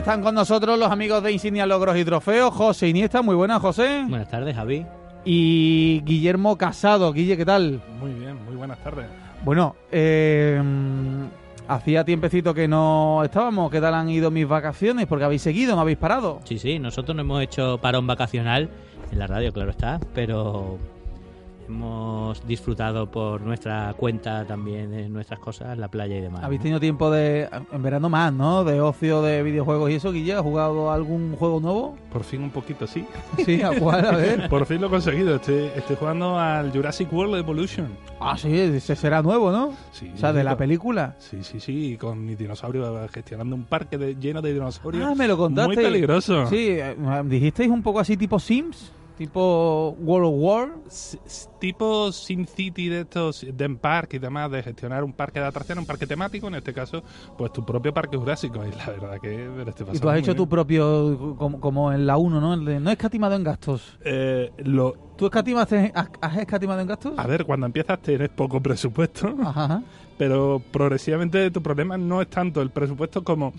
están con nosotros los amigos de Insignia Logros y Trofeos, José Iniesta, muy buenas, José. Buenas tardes, Javi. Y Guillermo Casado, Guille, ¿qué tal? Muy bien, muy buenas tardes. Bueno, eh, hacía tiempecito que no estábamos, ¿qué tal han ido mis vacaciones? Porque habéis seguido, no habéis parado. Sí, sí, nosotros no hemos hecho parón vacacional en la radio, claro está, pero hemos disfrutado por nuestra cuenta también de nuestras cosas, la playa y demás. Habéis ¿no? tenido tiempo de, en verano más, ¿no? De ocio, de videojuegos y eso, Guille, ¿has jugado algún juego nuevo? Por fin un poquito, sí. Sí, ¿a cuál? A ver. Por fin lo he conseguido. Estoy, estoy jugando al Jurassic World Evolution. Ah, sí, ese será nuevo, ¿no? Sí, O sea, de la película. Sí, sí, sí, con mi dinosaurio gestionando un parque de- lleno de dinosaurios. Ah, me lo contaste. Muy peligroso. Sí, eh, dijisteis un poco así tipo Sims, tipo World of War. S- Tipo Sin City de estos, de parque y demás, de gestionar un parque de atracciones, un parque temático, en este caso, pues tu propio parque jurásico. Y la verdad que me lo estoy Y tú has hecho tu propio, como, como en la 1, ¿no? El de, no escatimado en gastos. Eh, lo, ¿Tú escatimaste, has, has escatimado en gastos? a ver, cuando empiezas tienes poco presupuesto. Ajá, ajá. pero progresivamente tu problema no es tanto el presupuesto como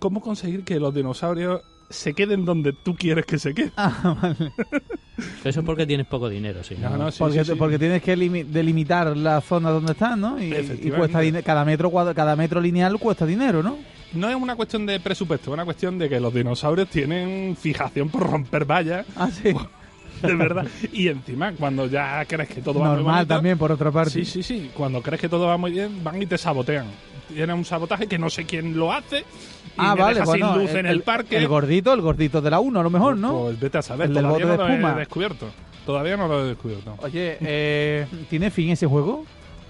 cómo conseguir que los dinosaurios se queden donde tú quieres que se queden. Ah, vale. Eso es porque tienes poco dinero, sí. No, ¿no? no, sí, porque, sí, sí. porque tienes que limi- delimitar la zona donde estás, ¿no? Y, y cuesta cada metro cuadra- cada metro lineal cuesta dinero, ¿no? No es una cuestión de presupuesto, es una cuestión de que los dinosaurios tienen fijación por romper vallas, Ah, sí. de verdad. y encima, cuando ya crees que todo va muy Normal bonito, también, por otra parte. Sí, sí, sí. Cuando crees que todo va muy bien, van y te sabotean. Tienen un sabotaje que no sé quién lo hace. Y Ah, me vale, deja bueno, sin luz en el, parque. El gordito, el gordito de la 1, a lo mejor, ¿no? Pues vete a saber. El del Todavía bote no de lo espuma. he descubierto. Todavía no lo he descubierto. Oye, eh, ¿tiene fin ese juego?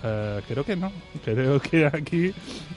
Eh, creo que no. Creo que aquí. ¿Y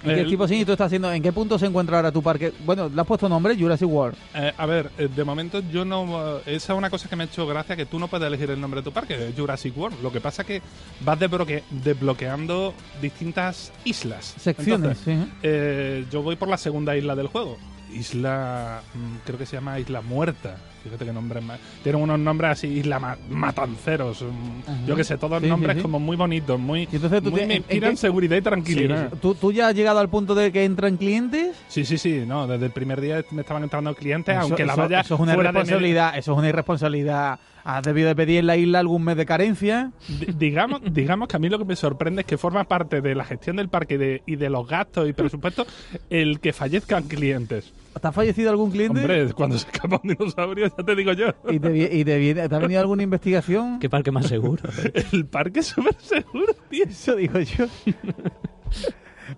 qué el- tipo sí tú estás haciendo? ¿En qué punto se encuentra ahora tu parque? Bueno, le has puesto nombre, Jurassic World. eh, a ver, eh, de momento yo no. eh, esa es una cosa que me ha hecho gracia: que tú no puedes elegir el nombre de tu parque, Jurassic World. Lo que pasa es que vas desbloque- desbloqueando distintas islas. Secciones, Entonces, sí. eh, yo voy por la segunda isla del juego. Isla. mm, Creo que se llama Isla Muerta. Fíjate qué nombre más. Tienen unos nombres así, Isla Ma- Matanceros. mm, Ajá. Yo que sé, todos Sí, nombres sí. como muy bonitos, muy. Y entonces tú muy- te- me en- en inspiran seguridad y tranquilidad. ¿Tú, ¿Tú ya has llegado al punto de que entran clientes? Sí, sí, sí, no, desde el primer día me estaban entrando clientes, Eso- aunque la eso- valla eso es una fuera de irresponsabilidad. Eso es una irresponsabilidad. ¿Has debido de pedir en la isla algún mes de carencia? digamos, digamos que a mí lo que me sorprende es que forma parte de la gestión del parque y de, y de los gastos y presupuestos el que fallezcan clientes. ¿Te ha fallecido algún cliente? Hombre, cuando se escapa un dinosaurio, ya te digo yo. ¿Y te, vi- y te, viene- te ha venido alguna investigación? ¿Qué parque más seguro? El parque es súper seguro, tío. Eso digo yo.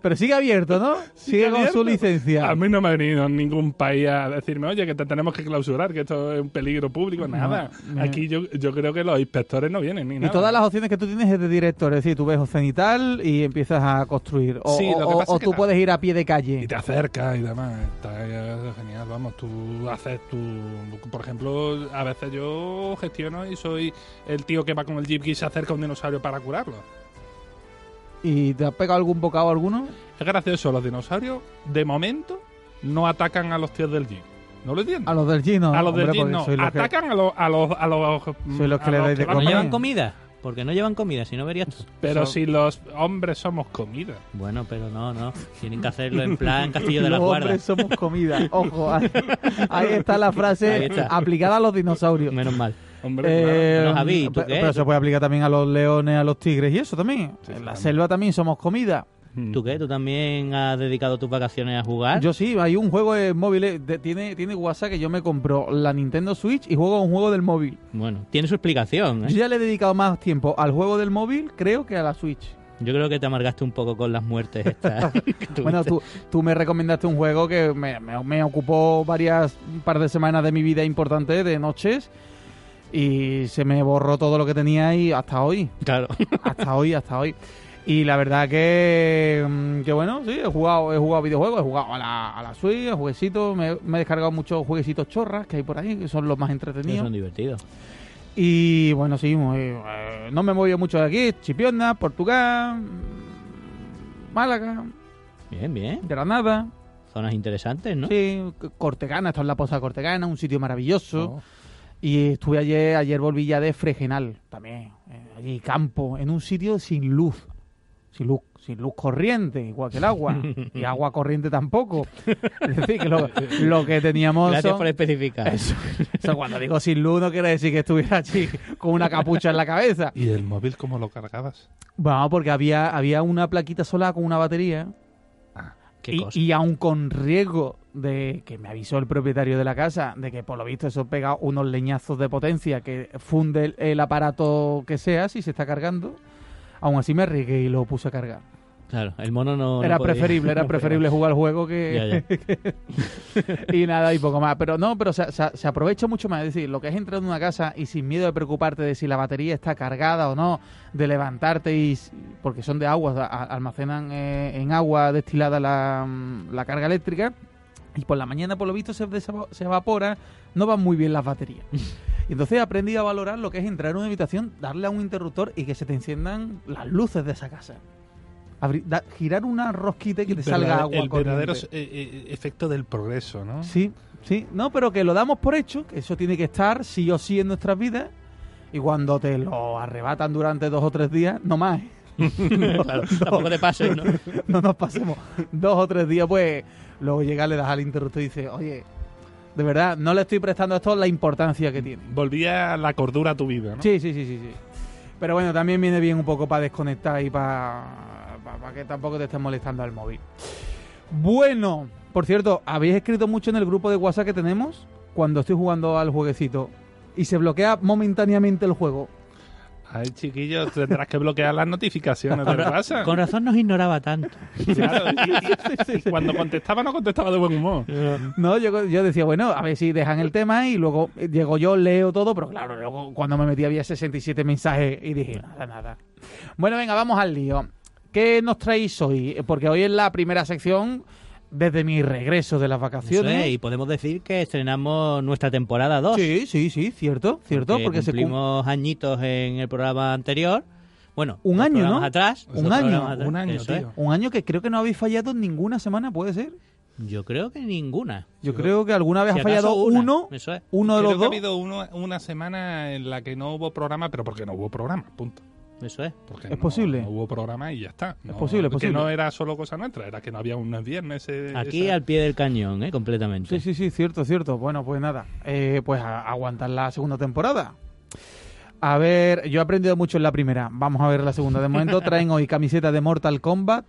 Pero sigue abierto, ¿no? Sigue, con abierto. su licencia. A mí no me ha venido ningún país a decirme, oye, que te tenemos que clausurar, que esto es un peligro público, nada. no. Aquí yo, yo creo que los inspectores no vienen ni Y nada. todas las opciones que tú tienes es de director, es decir, tú ves cenital y empiezas a construir. O, Sí, lo que o- pasa o tú puedes ir a pie de y calle. te acercas y demás. Está genial, vamos. Tú haces tu. Por ejemplo, a veces yo gestiono y soy el tío que va con el jeep y se acerca a un dinosaurio para curarlo. ¿Y te has pegado algún bocado alguno? Es gracioso, los dinosaurios, de momento, no atacan a los tíos del jeep. ¿No lo entiendes? A los del Gino. a los hombre, del jeep porque no. los que- Atacan a los. A los, a los Sois los que a le los dais de ¿No comer. a- llevan comida? Porque no llevan comida, si no verías. Pero si los hombres somos comida. Bueno, pero no, no. Tienen que hacerlo en plan Castillo de la Los Guarda. hombres somos comida. Ojo, ahí, ahí está la frase está. aplicada a los dinosaurios. Menos mal. Hombre, Eh, Bueno, Javi, ¿tú pe- qué? Pero se puede aplicar también a los leones, a los tigres y eso también. Sí, en la claro. selva también somos comida. claro. ¿Tú qué? ¿Tú también has dedicado tus vacaciones a jugar? Yo sí, hay un juego en móvil, eh, de- tiene, tiene WhatsApp que yo me compro la Nintendo Switch y juego a un juego del móvil. Bueno, tiene su explicación. ¿eh? Yo ya le he dedicado más tiempo al juego del móvil, creo, que a la Switch. Yo creo que te amargaste un poco con las muertes estas. Bueno, tú, tú me recomendaste un juego que me, me- me ocupó varias, un par de semanas de mi vida importante, de noches, y se me borró todo lo que tenía y hasta hoy. Claro. hasta hoy, hasta hoy. Y la verdad que, mm, que bueno, sí, he jugado, he jugado videojuegos, he jugado a la, a la Switch, a jueguecitos, me, me he descargado muchos jueguecitos chorras que hay por ahí, que son los más Sí, entretenidos. son divertidos. Y bueno, sí, muy- eh, no me movió mucho de aquí, Chipiona, Portugal, Málaga, Bien, bien. Granada, Zonas interesantes, ¿no? sí, Cortegana, esto es la Posa Cortegana, un sitio maravilloso. Oh. Y estuve ayer, ayer volví ya de Fregenal, también, eh, allí campo, en un sitio sin luz. sin luz, sin luz corriente, igual que el agua, y agua corriente tampoco. Es decir, que lo, lo que teníamos. Gracias son- por especificar. Eso, eso cuando digo sin luz no quiere decir que estuviera así con una capucha en la cabeza. ¿Y el móvil cómo lo cargabas? Vamos, porque había, había una plaquita solar con una batería y, y aún con riesgo de que me avisó el propietario de la casa de que por lo visto eso pega unos leñazos de potencia que funde el, el aparato que sea si se está cargando, aún así me arriesgué y lo puse a cargar. Claro, el mono no. era no podía. preferible, era No preferible jugar el juego que... y nada, y poco más. Pero no, pero se, se- se aprovecha mucho más. Es decir, lo que es entrar en una casa y sin miedo de preocuparte de si la batería está cargada o no, de levantarte y... Porque son de agua, almacenan eh, en agua destilada la, mm, la carga eléctrica. Y por la mañana, por lo visto, se, se evapora. No van muy bien las baterías. Y entonces he aprendido a valorar lo que es entrar en una habitación, darle a un interruptor y que se te enciendan las luces de esa casa. Da- girar una rosquita y que te salga agua el verdadero corriente. eh, eh, efecto del progreso, ¿no? Sí, sí. No, pero que lo damos por hecho, que eso tiene que estar sí o sí en nuestras vidas. Y cuando te lo arrebatan durante dos o tres días, no más. ¿eh? claro, tampoco te pases, ¿no? no nos pasemos dos o tres días, pues luego llega, le das al interruptor y dices, oye, de verdad, no le estoy prestando a esto la importancia que tiene. Volvía la cordura a tu vida, ¿no? Sí, sí, sí, sí, sí. Pero bueno, también viene bien un poco para desconectar y para, para, que tampoco te estés molestando al móvil. Bueno, por cierto, habéis escrito mucho en el grupo de WhatsApp que tenemos cuando estoy jugando al jueguecito y se bloquea momentáneamente el juego. Ay, chiquillo, tendrás que bloquear las notificaciones Con, de WhatsApp. con razón nos ignoraba tanto. Claro, y, y- y cuando contestaba no contestaba de buen humor. No, yo, yo decía, bueno, a ver si dejan el tema y luego eh, llego yo, leo todo, pero claro, luego cuando me metí había 67 mensajes y dije, nada, nada. Bueno, venga, vamos al lío. ¿Qué nos traéis hoy? Porque hoy es la primera sección desde mi regreso de las vacaciones. es, y podemos decir que estrenamos nuestra temporada 2. Sí, sí, sí, cierto, cierto, porque, se cum- cumplimos añitos en el programa anterior. Bueno, Un año, ¿no? atrás. Un año, atrás, un año, eso tío. un año que creo que no habéis fallado ninguna semana, ¿puede ser? Yo creo que ninguna. Yo creo que alguna vez Si ha fallado una, uno, Eso es. uno de Creo los que ha dos. habido uno- una semana en la que no hubo programa, pero porque no hubo programa, punto. Eso es. Porque Es no- posible. No hubo programa y ya está. Es posible, es Que posible. no era solo cosa nuestra, era que no había un viernes. eh, Aquí esa- al pie del cañón, ¿eh? Completamente. Sí, sí, sí, cierto, cierto. Bueno, pues nada, eh, pues a- aguantar la segunda temporada. A ver, yo he aprendido mucho en la primera. Vamos a ver la segunda. De momento traen hoy camiseta de Mortal Kombat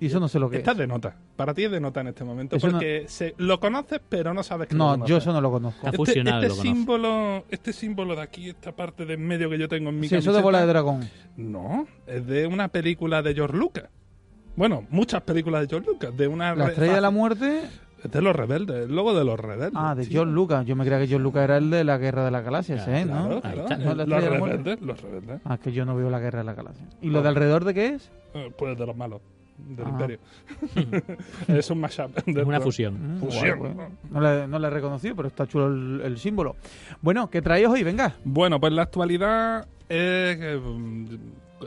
y eso no sé lo que Estás es. de nota. Para ti es de nota en este momento. Eso no- porque se- lo conoces, pero no sabes que lo No, conoces. yo eso no lo conozco. Fusionado, este, lo este símbolo, este símbolo de aquí, esta parte de en medio que yo tengo en mi Sí, eso de camiseta, bola de dragón. No, es de una película de George Lucas. Bueno, muchas películas de George Lucas. De una La re- estrella de la muerte. Es de los rebeldes, el logo de los rebeldes. Ah, de tío. John Lucas. Yo me creía que John Lucas era el de la Guerra de la Galaxia, Claro, ¿eh? Claro, ¿no? claro. No, los rebeldes, los rebeldes. Ah, es que yo no veo la Guerra de la Galaxia. ¿Y lo de alrededor de qué es? Eh, Pues de los malos, del Ah. imperio. es un mashup. de una todo. fusión. Mm, Fusión. guay, guay. No le, no le he reconocido, pero está chulo el, el símbolo. Bueno, ¿qué traéis hoy? Venga. Bueno, pues la actualidad es mm,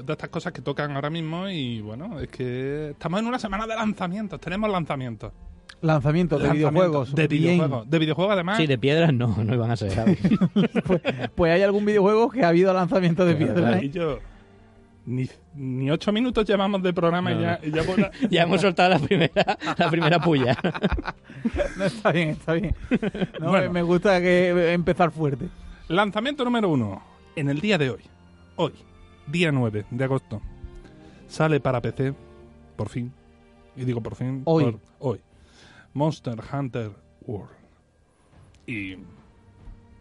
de estas cosas que tocan ahora mismo y bueno, es que estamos en una semana de lanzamientos, tenemos lanzamientos. Lanzamiento de Lanzamientos videojuegos. De videojuegos. De videojuegos además. Sí, de piedras no, no iban a ser. Pues, pues hay algún videojuego que ha habido lanzamiento de piedra. Y ¿eh? yo, ni, ni ocho minutos llevamos de programa y No, ya, y ya por la- ya hemos soltado la primera, la primera puya. No, está bien, está bien. No, Bueno. Me gusta que empezar fuerte. Lanzamiento número uno. En el día de hoy. Hoy, día 9 de agosto. Sale para PC, por fin. Y digo por fin. Hoy. por hoy. Monster Hunter World. Y.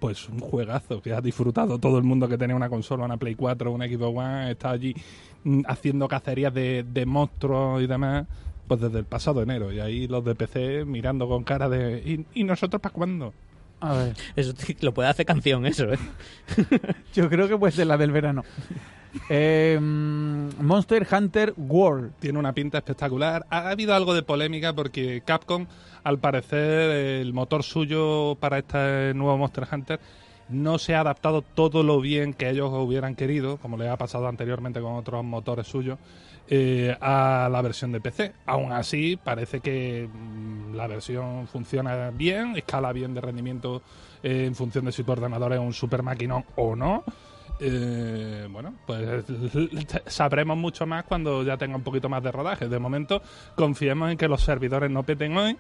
Pues un juegazo que ha disfrutado todo el mundo que tenía una consola, una Play 4, una Xbox One, está allí mm, haciendo cacerías de, de monstruos y demás, pues desde el pasado enero. Y ahí los de PC mirando con cara de. ¿Y, y nosotros para cuándo? A ver, Eso lo puede hacer canción, eso, ¿eh? yo creo que puede ser la del verano. Mm, Monster Hunter World. tiene una pinta espectacular. Ha habido algo de polémica porque Capcom, al parecer, el motor suyo para este nuevo Monster Hunter no se ha adaptado todo lo bien que ellos hubieran querido, como le ha pasado anteriormente con otros motores suyos, eh, a la versión de PC. Aún así, parece que mm, la versión funciona bien, escala bien de rendimiento eh, en función de si tu ordenador es un super maquinón o no. Eh, bueno, pues sabremos mucho más cuando ya tenga un poquito más de rodaje. De momento, confiemos en que los servidores no peten hoy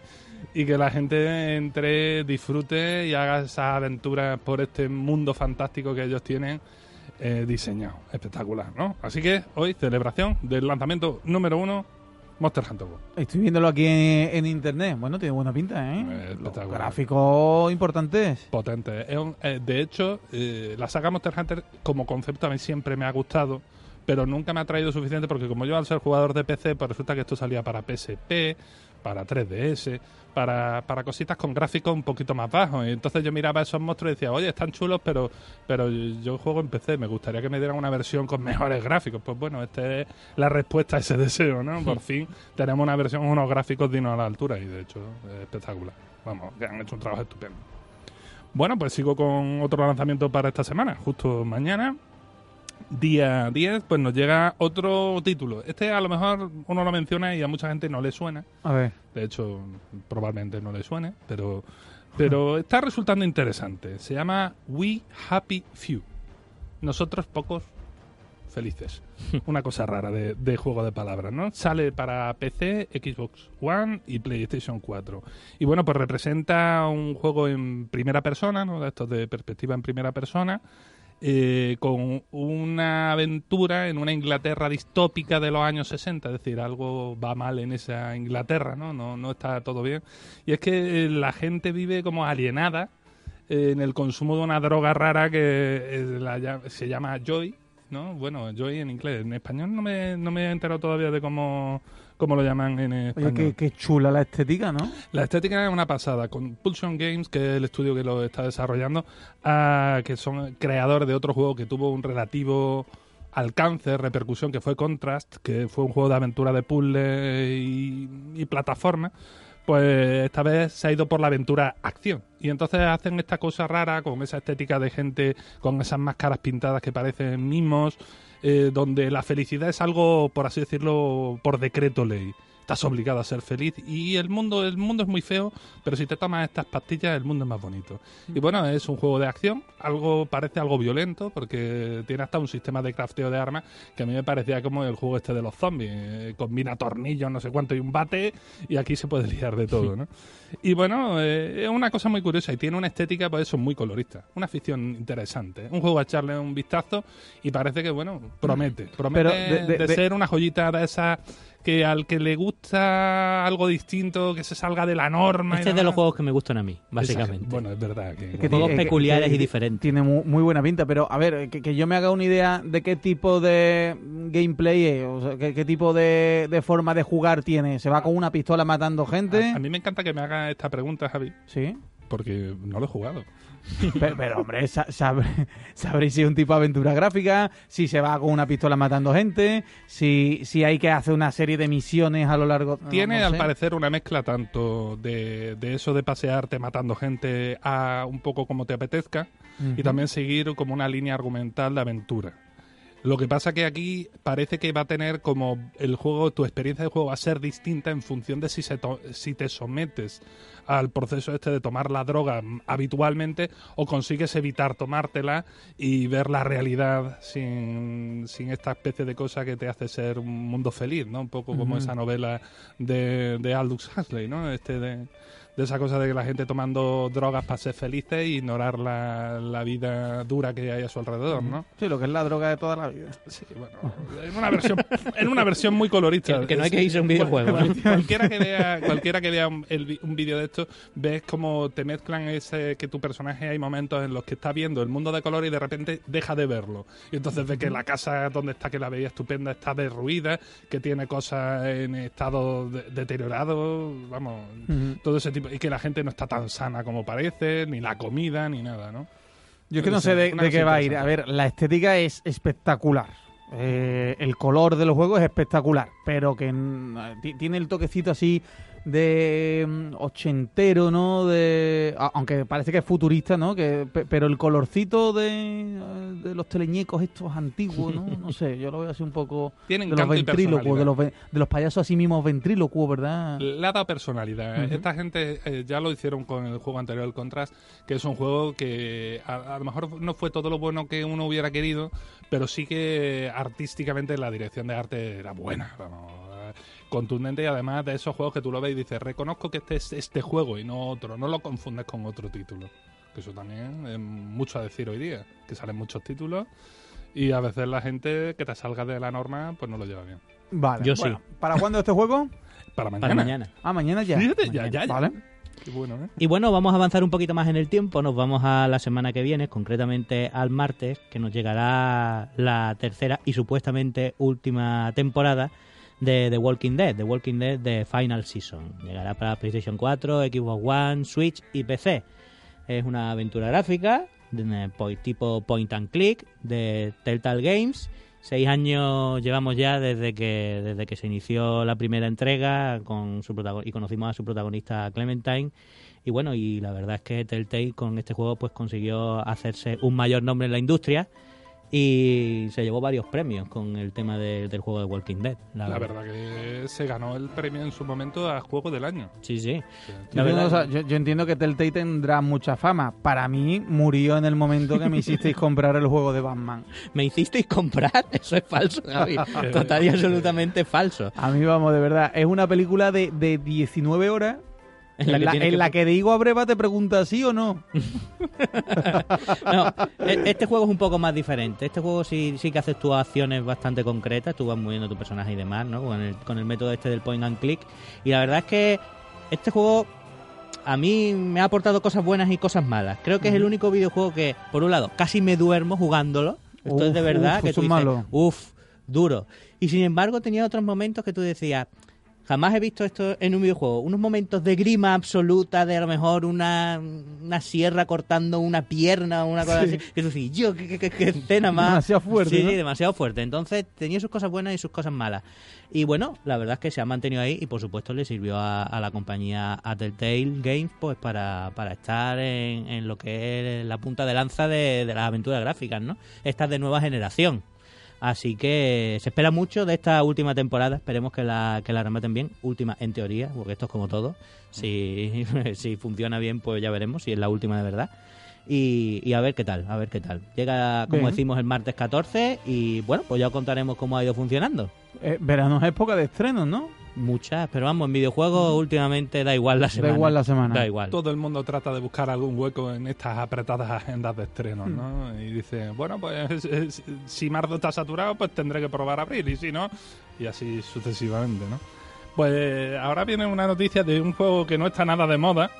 y que la gente entre, disfrute y haga esa aventura por este mundo fantástico que ellos tienen eh, diseñado. Espectacular, ¿no? Así que hoy, celebración del lanzamiento número uno Monster Hunter World. Estoy viéndolo aquí en, internet. Bueno, tiene buena pinta, ¿eh? gráficos importantes. Potentes. Eh, de hecho, eh, la saga Monster Hunter como concepto a mí siempre me ha gustado, pero nunca me ha traído suficiente porque como yo al ser jugador de PC, pues resulta que esto salía para PSP, para 3DS, para, para cositas con gráficos un poquito más bajos. Y entonces yo miraba esos monstruos y decía, oye, están chulos, pero, pero yo juego en PC, me gustaría que me dieran una versión con mejores gráficos. Pues bueno, esta es la respuesta a ese deseo, ¿no? Por fin tenemos una versión unos gráficos dignos a la altura y de hecho es espectacular. Vamos, que han hecho un trabajo estupendo. Bueno, pues sigo con otro lanzamiento para esta semana, justo mañana, día 10, pues nos llega otro título. Este a lo mejor uno lo menciona y a mucha gente no le suena. A ver. De hecho, probablemente no le suene, pero, pero está resultando interesante. Se llama We Happy Few. Nosotros pocos felices. Una cosa rara de, juego de palabras, ¿no? Sale para PC, Xbox One y PlayStation 4. Y bueno, pues representa un juego en primera persona, ¿no? De estos de perspectiva en primera persona eh, con una aventura en una Inglaterra distópica de los años 60, es decir, algo va mal en esa Inglaterra, ¿no? No, está todo bien. Y es que la gente vive como alienada eh, en el consumo de una droga rara que se llama Joy, ¿no? Bueno, Joy en inglés, en español no me, no me he enterado todavía de cómo como lo llaman en español. Oye, qué, chula la estética, ¿no? La estética es una pasada. Con Pulsion Games, que es el estudio que lo está desarrollando, ah, que son creadores de otro juego que tuvo un relativo alcance, repercusión, que fue Contrast, que fue un juego de aventura de puzzle y, y plataforma pues esta vez se ha ido por la aventura acción. Y entonces hacen esta cosa rara con esa estética de gente con esas máscaras pintadas que parecen mimos, eh, donde la felicidad es algo, por así decirlo, por decreto ley estás obligado a ser feliz. Y el mundo el mundo es muy feo pero si te tomas estas pastillas el mundo es más bonito. Y bueno es un juego de acción. Algo parece algo violento porque tiene hasta un sistema de crafteo de armas que a mí me parecía como el juego este de los zombies. Eh, combina tornillos no sé cuánto y un bate y aquí se puede liar de todo ¿no? y bueno eh, es una cosa muy curiosa y tiene una estética pues eso muy colorista. Una ficción interesante. Un juego a echarle un vistazo y parece que bueno promete. Promete de, ser una joyita de esas que al que le gusta algo distinto, que se salga de la norma. Este es de los juegos que me gustan a mí, básicamente. Bueno, es verdad. Que, juegos peculiares y diferentes. Tiene muy, buena pinta, pero a ver, que, yo me haga una idea de qué tipo de gameplay es, o sea, qué, tipo de, forma de jugar tiene. ¿Se va con una pistola matando gente? A, a mí me encanta que me haga esta pregunta, Javi. Sí. Porque no lo he jugado. Pero, hombre, sabréis si es un tipo de aventura gráfica, si se va con una pistola matando gente, si, si hay que hacer una serie de misiones a lo largo... Tiene, al parecer, una mezcla tanto de, de, eso de pasearte matando gente a un poco como te apetezca y también seguir como una línea argumental de aventura. Lo que pasa que aquí parece que va a tener como el juego, tu experiencia de juego va a ser distinta en función de si, se si te sometes al proceso este de tomar la droga habitualmente o consigues evitar tomártela y ver la realidad sin, sin esta especie de cosa que te hace ser un mundo feliz, ¿no? Un poco como esa novela de, de Aldous Huxley, ¿no? Este de de esa cosa de que la gente tomando drogas para ser felices e ignorar la, la vida dura que hay a su alrededor, ¿no? Sí, lo que es la droga de toda la vida. Sí, bueno, en una versión, en una versión muy colorista. Que, no hay que irse a un videojuego. cualquiera que vea, cualquiera que vea un, un vídeo de esto, ves como te mezclan ese que tu personaje hay momentos en los que está viendo el mundo de color y de repente deja de verlo. Y entonces ve que la casa donde está, que la veía estupenda, está derruida, que tiene cosas en estado deteriorado, vamos, todo ese tipo y que la gente no está tan sana como parece, ni la comida, ni nada, ¿no? Yo es que no sé de, qué va a ir. A ver, la estética es espectacular. Eh, el color de los juegos es espectacular, pero que tiene el toquecito así de mm, ochentero, ¿no? De, aunque parece que es futurista, ¿no? Que, pe- pero el colorcito de, de los teleñecos estos antiguos, ¿no? No sé, yo lo veo así un poco Tiene de los ventrílocuos, de los, de los payasos así mismos ventrílocuos, ¿verdad? Le ha dado personalidad. Esta gente eh, ya lo hicieron con el juego anterior, el Contrast, que es un juego que a, a lo mejor no fue todo lo bueno que uno hubiera querido, pero sí que artísticamente la dirección de arte era buena. vamos, eh, contundente y además de esos juegos que tú lo ves y dices, reconozco que este es este juego y no otro, no lo confundes con otro título. Que eso también es mucho a decir hoy día, que salen muchos títulos y a veces la gente que te salga de la norma pues no lo lleva bien. Vale. Yo sí. ¿Para cuándo este juego? Para mañana. Para mañana. Ah, mañana ya. Fíjate, ya, ya, ya. Vale. Qué bueno, ¿eh? Y bueno, vamos a avanzar un poquito más en el tiempo. Nos vamos a la semana que viene, concretamente al martes, que nos llegará la tercera y supuestamente última temporada de The Walking Dead, The Walking Dead de Final Season. Llegará para PlayStation 4, Xbox One, Switch y PC. Es una aventura gráfica de- po- tipo point and click de Telltale Games. Seis años llevamos ya desde que desde que se inició la primera entrega con su y conocimos a su protagonista Clementine y bueno y la verdad es que Telltale con este juego pues consiguió hacerse un mayor nombre en la industria y se llevó varios premios con el tema de- del juego de Walking Dead. La, La verdad que se ganó el premio en su momento a Juego del Año. Sí, sí. Yo, La entiendo, verdad- o sea, yo- yo entiendo que Telltale tendrá mucha fama. Para mí, murió en el momento que me hicisteis comprar el juego de Batman. ¿Me hicisteis comprar? Eso es falso, Javi. Total y absolutamente falso. A mí, vamos, de verdad. Es una película de, de 19 horas En la que, en la que Abreva te pregunta sí o no. No, e- este juego es un poco más diferente. Este juego sí, sí que haces tus acciones bastante concretas, tú vas moviendo tu personaje y demás, ¿no? Con el, con el método este del point and click. Y la verdad es que este juego a mí me ha aportado cosas buenas y cosas malas. Creo que es el único videojuego que, por un lado, casi me duermo jugándolo. Esto es de Uf, verdad uf, que tú es dices, malo. uff, duro. Y sin embargo tenía otros momentos que tú decías, Jamás he visto esto en un videojuego. Unos momentos de grima absoluta, de a lo mejor una, una sierra cortando una pierna o una cosa Sí. así. Que tú dices, yo, qué, qué- escena más. Demasiado fuerte, Sí, demasiado fuerte. Entonces tenía sus cosas buenas y sus cosas malas. Y bueno, la verdad es que se ha mantenido ahí y por supuesto le sirvió a, a la compañía a Telltale Games pues para, para estar en, en lo que es la punta de lanza de, de las aventuras gráficas, ¿no? Estas de nueva generación. Así que se espera mucho de esta última temporada. Esperemos que la, que la rematen bien. Última en teoría, porque esto es como todo. Si, si funciona bien, pues ya veremos si es la última de verdad. Y, y a ver qué tal, a ver qué tal. Llega, como Bien. decimos, el martes 14 y bueno, pues ya os contaremos cómo ha ido funcionando. Eh, verano es época de estrenos, ¿no? Muchas, pero vamos, en videojuegos últimamente da igual la semana. Da igual la semana. Da igual. Todo el mundo trata de buscar algún hueco en estas apretadas agendas de estrenos, ¿no? Y dice, bueno, pues es- es- si marzo está saturado, pues tendré que probar abril, y si no, y así sucesivamente, ¿no? Pues ahora viene una noticia de un juego que no está nada de moda,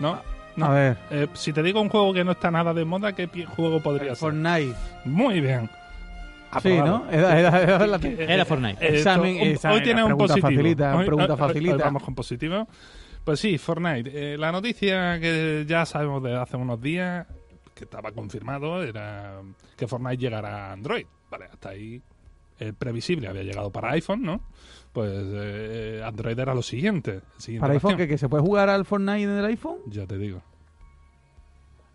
¿no? No. A ver, Eh, si te digo un juego que no está nada de moda, ¿qué juego podría ser? Fortnite. Muy bien. Sí. ¿no? Era, era- era la- Era Fortnite. Eh, Examen- esto, un- examen, hoy tiene un positivo. facilita, Hoy- pregunta hoy- hoy- hoy facilita. vamos con positivo. Pues sí, Fortnite. Eh, la noticia que ya sabemos de hace unos días, que estaba confirmado, era que Fortnite llegará a Android. Vale, hasta ahí eh, previsible. Había llegado para iPhone, ¿no? Pues eh, Android era lo siguiente. ¿Para iPhone que, que se puede jugar al Fortnite en el iPhone? Ya te digo.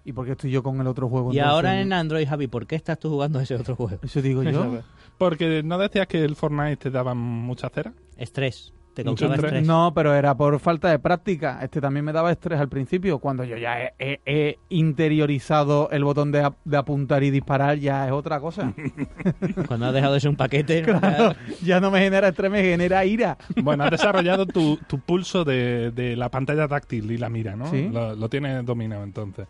¿Y por qué estoy yo con el otro juego? Y entonces? ahora en Android, Javi, ¿por qué estás tú jugando a ese otro juego? Eso digo yo. Porque no decías que el Fortnite te daba mucha cera. Estrés. Te causaba estrés. estrés. No, pero era por falta de práctica. Este también me daba estrés al principio. Cuando yo ya he, he- he interiorizado el botón de, ap- de apuntar y disparar, ya es otra cosa. Cuando has dejado de ser un paquete. Claro, ya no me genera estrés, me genera ira. Bueno, has desarrollado tu, tu pulso de, de la pantalla táctil y la mira, ¿no? Sí. Lo, lo tienes dominado entonces.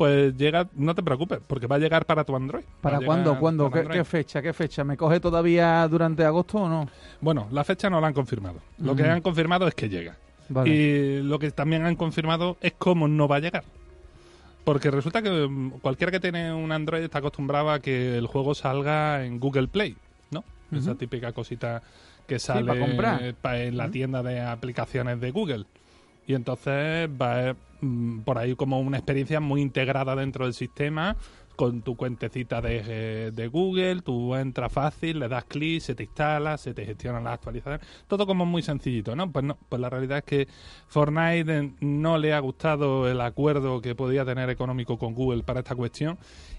Pues llega, no te preocupes, porque va a llegar para tu Android. ¿Para cuándo? ¿Cuándo? ¿Qué, fecha? ¿Qué fecha? ¿Me coge todavía durante agosto o no? Bueno, la fecha no la han confirmado. Lo que han confirmado es que llega. Vale. Y lo que también han confirmado es cómo no va a llegar. Porque resulta que mm, cualquiera que tiene un Android está acostumbrado a que el juego salga en Google Play, ¿no? Esa típica cosita que sale pa' comprar. en la tienda de aplicaciones de Google. Y entonces va mm, por ahí como una experiencia muy integrada dentro del sistema, con tu cuentecita de, eh, de Google, tú entras fácil, le das clic, se te instala, se te gestionan las actualizaciones, todo como muy sencillito, ¿no? Pues no, pues la realidad es que Fortnite eh, no le ha gustado el acuerdo que podía tener económico con Google para esta cuestión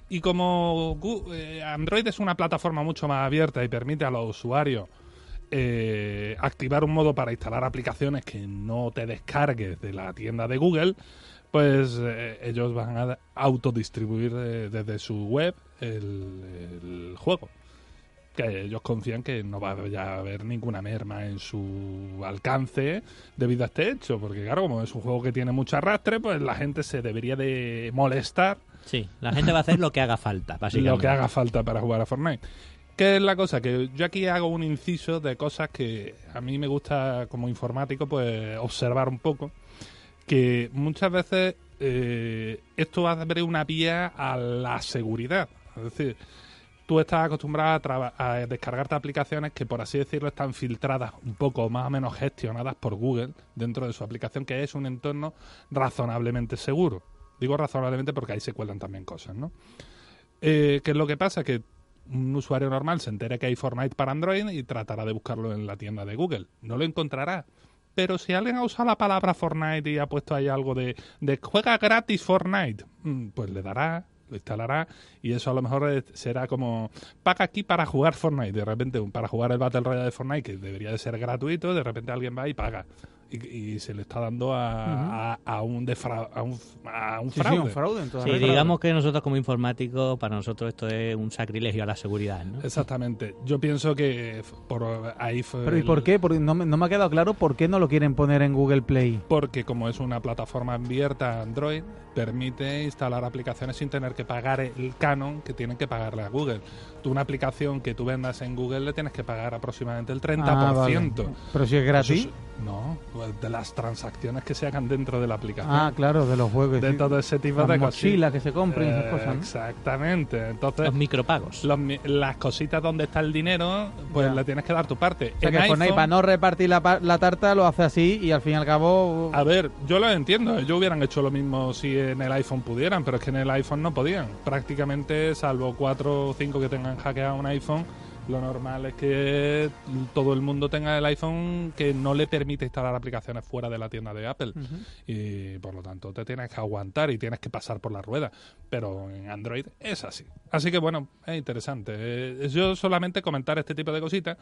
y como eh, Android es una plataforma mucho más abierta y permite a los usuarios eh, activar un modo para instalar aplicaciones que no te descargues de la tienda de Google, pues eh, ellos van a autodistribuir eh, desde su web el, el juego. Que ellos confían que no va a haber ninguna merma en su alcance debido a este hecho, porque claro, como es un juego que tiene mucho arrastre, pues la gente se debería de molestar Sí, la gente va a hacer lo que haga falta, básicamente. lo que haga falta para jugar a Fortnite. ¿Qué es la cosa? Que yo aquí hago un inciso de cosas que a mí me gusta como informático pues observar un poco. Que muchas veces eh, esto abre una vía a la seguridad. Es decir, tú estás acostumbrado a, a descargarte aplicaciones que, por así decirlo, están filtradas un poco más o menos gestionadas por Google dentro de su aplicación, que es un entorno razonablemente seguro. Digo razonablemente porque ahí se cuelan también cosas, ¿no? Eh, ¿Qué es lo que pasa? Que un usuario normal se entere que hay Fortnite para Android y tratará de buscarlo en la tienda de Google. No lo encontrará. Pero si alguien ha usado la palabra Fortnite y ha puesto ahí algo de, de juega gratis Fortnite, mm, pues le dará, lo instalará y eso a lo mejor será como paga aquí para jugar Fortnite. De repente, para jugar el Battle Royale de Fortnite, que debería de ser gratuito, de repente alguien va y paga. Y, y se le está dando a, a- a un, defra- a un, a un Sí, sí, fraude. un fraude. en Sí, digamos que nosotros como informáticos, para nosotros esto es un sacrilegio a la seguridad, ¿no? Exactamente. Yo pienso que por ahí fue. Pero ¿y por qué? Porque no, me- no me ha quedado claro por qué no lo quieren poner en Google Play. Porque como es una plataforma abierta Android, permite instalar aplicaciones sin tener que pagar el canon que tienen que pagarle a Google. Tú una aplicación que tú vendas en Google le tienes que pagar aproximadamente el 30%. Ah, vale. Pero si es gratis. Es- no, de las transacciones que se hagan dentro de la aplicación. Ah, claro, de los juegos. de sí. todo ese tipo Las de cosas. mochilas que se compren y esas Eh, cosas, ¿no? Exactamente. Entonces, Los micropagos. los las cositas donde está el dinero, pues Ya. le tienes que dar tu parte. O sea En que Fortnite, iPhone- para no repartir la, pa- la tarta, lo hace así y al fin y al cabo. A ver, yo lo entiendo. Ellos hubieran hecho lo mismo si en el iPhone pudieran, pero es que en el iPhone no podían. Prácticamente, salvo cuatro o cinco que tengan hackeado un iPhone, lo normal es que todo el mundo tenga el iPhone que no le permite instalar aplicaciones fuera de la tienda de Apple. Y por lo tanto te tienes que aguantar y tienes que pasar por la rueda. Pero en Android es así. Así que bueno, es interesante. Eh, yo solamente comentar este tipo de cositas.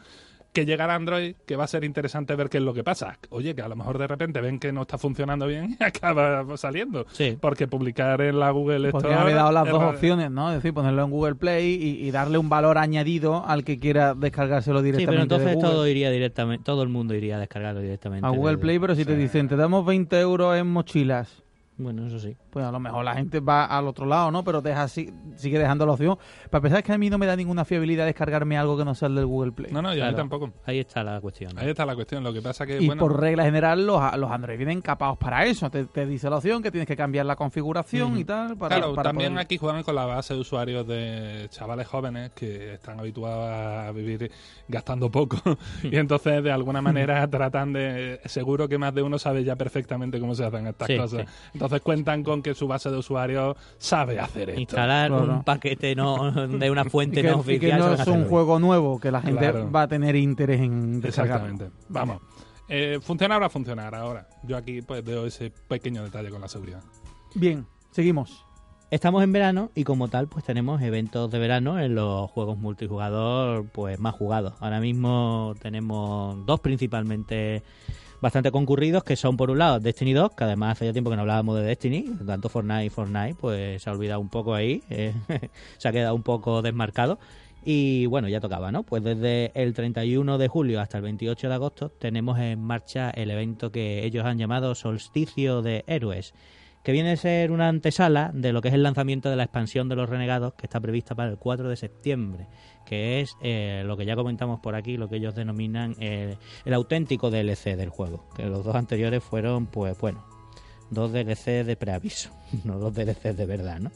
Que llegará Android, que va a ser interesante ver qué es lo que pasa. Oye, que a lo mejor de repente ven que no está funcionando bien y acaba saliendo. Sí. Porque publicar en la Google Store... Podrían haber dado las dos opciones, ¿no? Es decir, ponerlo en Google Play y, y darle un valor añadido al que quiera descargárselo Sí, directamente. pero entonces de Google. todo iría directamente, todo el mundo iría a descargarlo directamente. a Google Play, pero si te Sí. dicen, te damos 20 euros en mochilas, Bueno, eso sí. Pues a lo mejor la gente va al otro lado, ¿no? Pero deja así, sigue dejando la opción. Para pensar que a mí no me da ninguna fiabilidad descargarme algo que no sea el del Google Play. No, no, y a mí Claro. tampoco. Ahí está la cuestión. ¿no? Ahí está la cuestión. Lo que pasa que, y bueno... por regla general, los, los Android vienen capados para eso. Te, te dice la opción que tienes que cambiar la configuración y tal. Para, Claro, para también poder- aquí juegan con la base de usuarios de chavales jóvenes que están habituados a vivir gastando poco y entonces de alguna manera tratan de... Seguro que más de uno sabe ya perfectamente cómo se hacen estas Sí, cosas. sí. Entonces cuentan con que su base de usuarios sabe hacer esto. Instalar Claro. un paquete no de una Y fuente que, no y oficial. que no es un bien. juego nuevo que la gente Claro. va a tener interés en descargar. Exactamente. Vamos. Eh, funcionar va a funcionar ahora. Yo aquí pues veo ese pequeño detalle con la seguridad. Bien, seguimos. Estamos en verano y como tal pues tenemos eventos de verano en los juegos multijugador pues más jugados. Ahora mismo tenemos dos principalmente bastante concurridos que son por un lado Destiny 2, que además hace ya tiempo que no hablábamos de Destiny, tanto Fortnite y Fortnite pues se ha olvidado un poco ahí, eh, se ha quedado un poco desmarcado. Y bueno, ya tocaba, ¿no? Pues desde el 31 de julio hasta el 28 de agosto tenemos en marcha el evento que ellos han llamado Solsticio de Héroes, que viene a ser una antesala de lo que es el lanzamiento de la expansión de los renegados que está prevista para el 4 de septiembre, que es eh, lo que ya comentamos por aquí, lo que ellos denominan el auténtico DLC del juego, que los dos anteriores fueron, pues bueno, dos DLC de preaviso, no dos DLC de verdad, ¿no?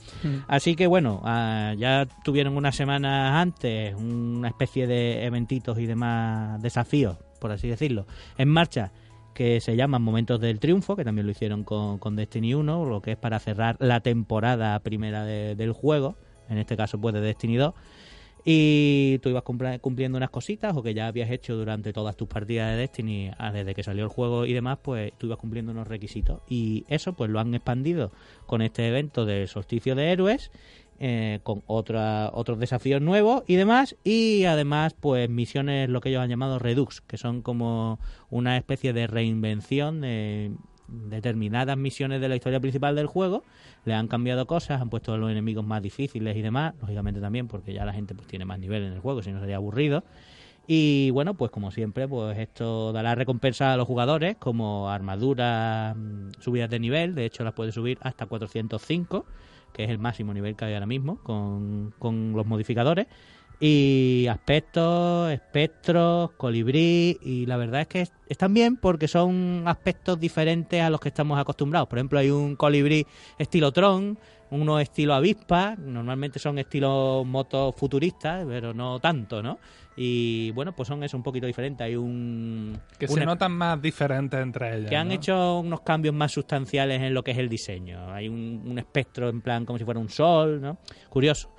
Así que bueno, ah, ya tuvieron unas semanas antes una especie de eventitos y demás desafíos, por así decirlo, en marcha que se llaman Momentos del Triunfo, que también lo hicieron con, con Destiny 1, lo que es para cerrar la temporada primera de- del juego, en este caso pues de Destiny 2, y tú ibas cumpliendo unas cositas o que ya habías hecho durante todas tus partidas de Destiny ah, desde que salió el juego y demás, pues tú ibas cumpliendo unos requisitos. Y eso pues lo han expandido con este evento del solsticio de héroes. Eh, con otra, otros desafíos nuevos y demás. Y además pues misiones lo que ellos han llamado Redux que son como una especie de reinvención de determinadas misiones de la historia principal del juego. Le han cambiado cosas, han puesto a los enemigos más difíciles y demás, lógicamente también porque ya la gente pues tiene más nivel en el juego, si no sería aburrido. Y bueno, pues como siempre, pues esto dará recompensa a los jugadores como armaduras, mm, subidas de nivel, de hecho las puede subir hasta 405, que es el máximo nivel que hay ahora mismo con, con los modificadores y aspectos, espectros, colibrí y la verdad es que están bien porque son aspectos diferentes a los que estamos acostumbrados. Por ejemplo, hay un colibrí estilo Tron, uno estilo avispa, normalmente son estilos motos futuristas, pero no tanto, ¿no? Y bueno, pues son eso un poquito diferentes. Hay un... Que se notan más diferentes entre ellas. Que han hecho unos cambios más sustanciales en lo que es el diseño. Hay un, un espectro en plan como si fuera un sol, ¿no? Curioso.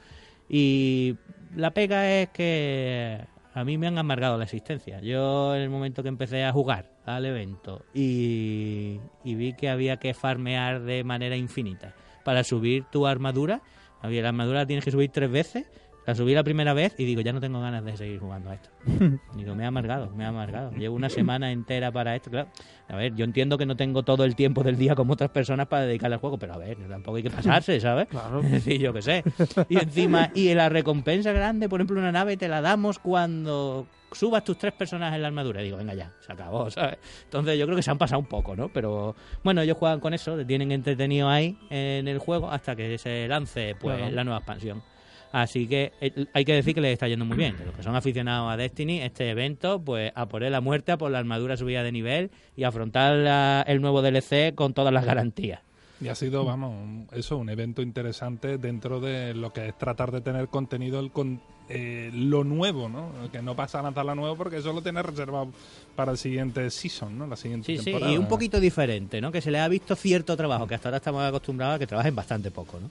Y la pega es que a mí me han amargado la existencia. Yo en el momento que empecé a jugar al evento y, vi que había que farmear de manera infinita para subir tu armadura, había la armadura la tienes que subir tres veces la subí la primera vez y digo, ya no tengo ganas de seguir jugando a esto. digo, me ha amargado, me ha amargado. Llevo una semana entera para esto. Claro. A ver, yo entiendo que no tengo todo el tiempo del día como otras personas para dedicarle al juego, pero a ver, tampoco hay que pasarse, ¿sabes? Claro. Decir, yo qué sé. Y encima, y la recompensa grande, por ejemplo, una nave te la damos cuando subas tus tres personajes en la armadura. Y digo, venga ya, se acabó, ¿sabes? Entonces yo creo que se han pasado un poco, ¿no? Pero bueno, ellos juegan con eso, tienen entretenido ahí en el juego hasta que se lance pues la nueva expansión. Así que eh, hay que decir que les está yendo muy bien. los que son aficionados a Destiny, este evento, pues a por él la muerte, a por la armadura subida de nivel y afrontar el nuevo DLC con todas las garantías. Y ha sido, vamos, eso, un evento interesante dentro de lo que es tratar de tener contenido con eh, lo nuevo, ¿no? Que no pasa a lanzarlo nuevo porque eso lo tiene reservado para el siguiente season, ¿no? La siguiente sí, temporada. Sí, y un poquito diferente, ¿no? Que se le ha visto cierto trabajo, que hasta ahora estamos acostumbrados a que trabajen bastante poco, ¿no?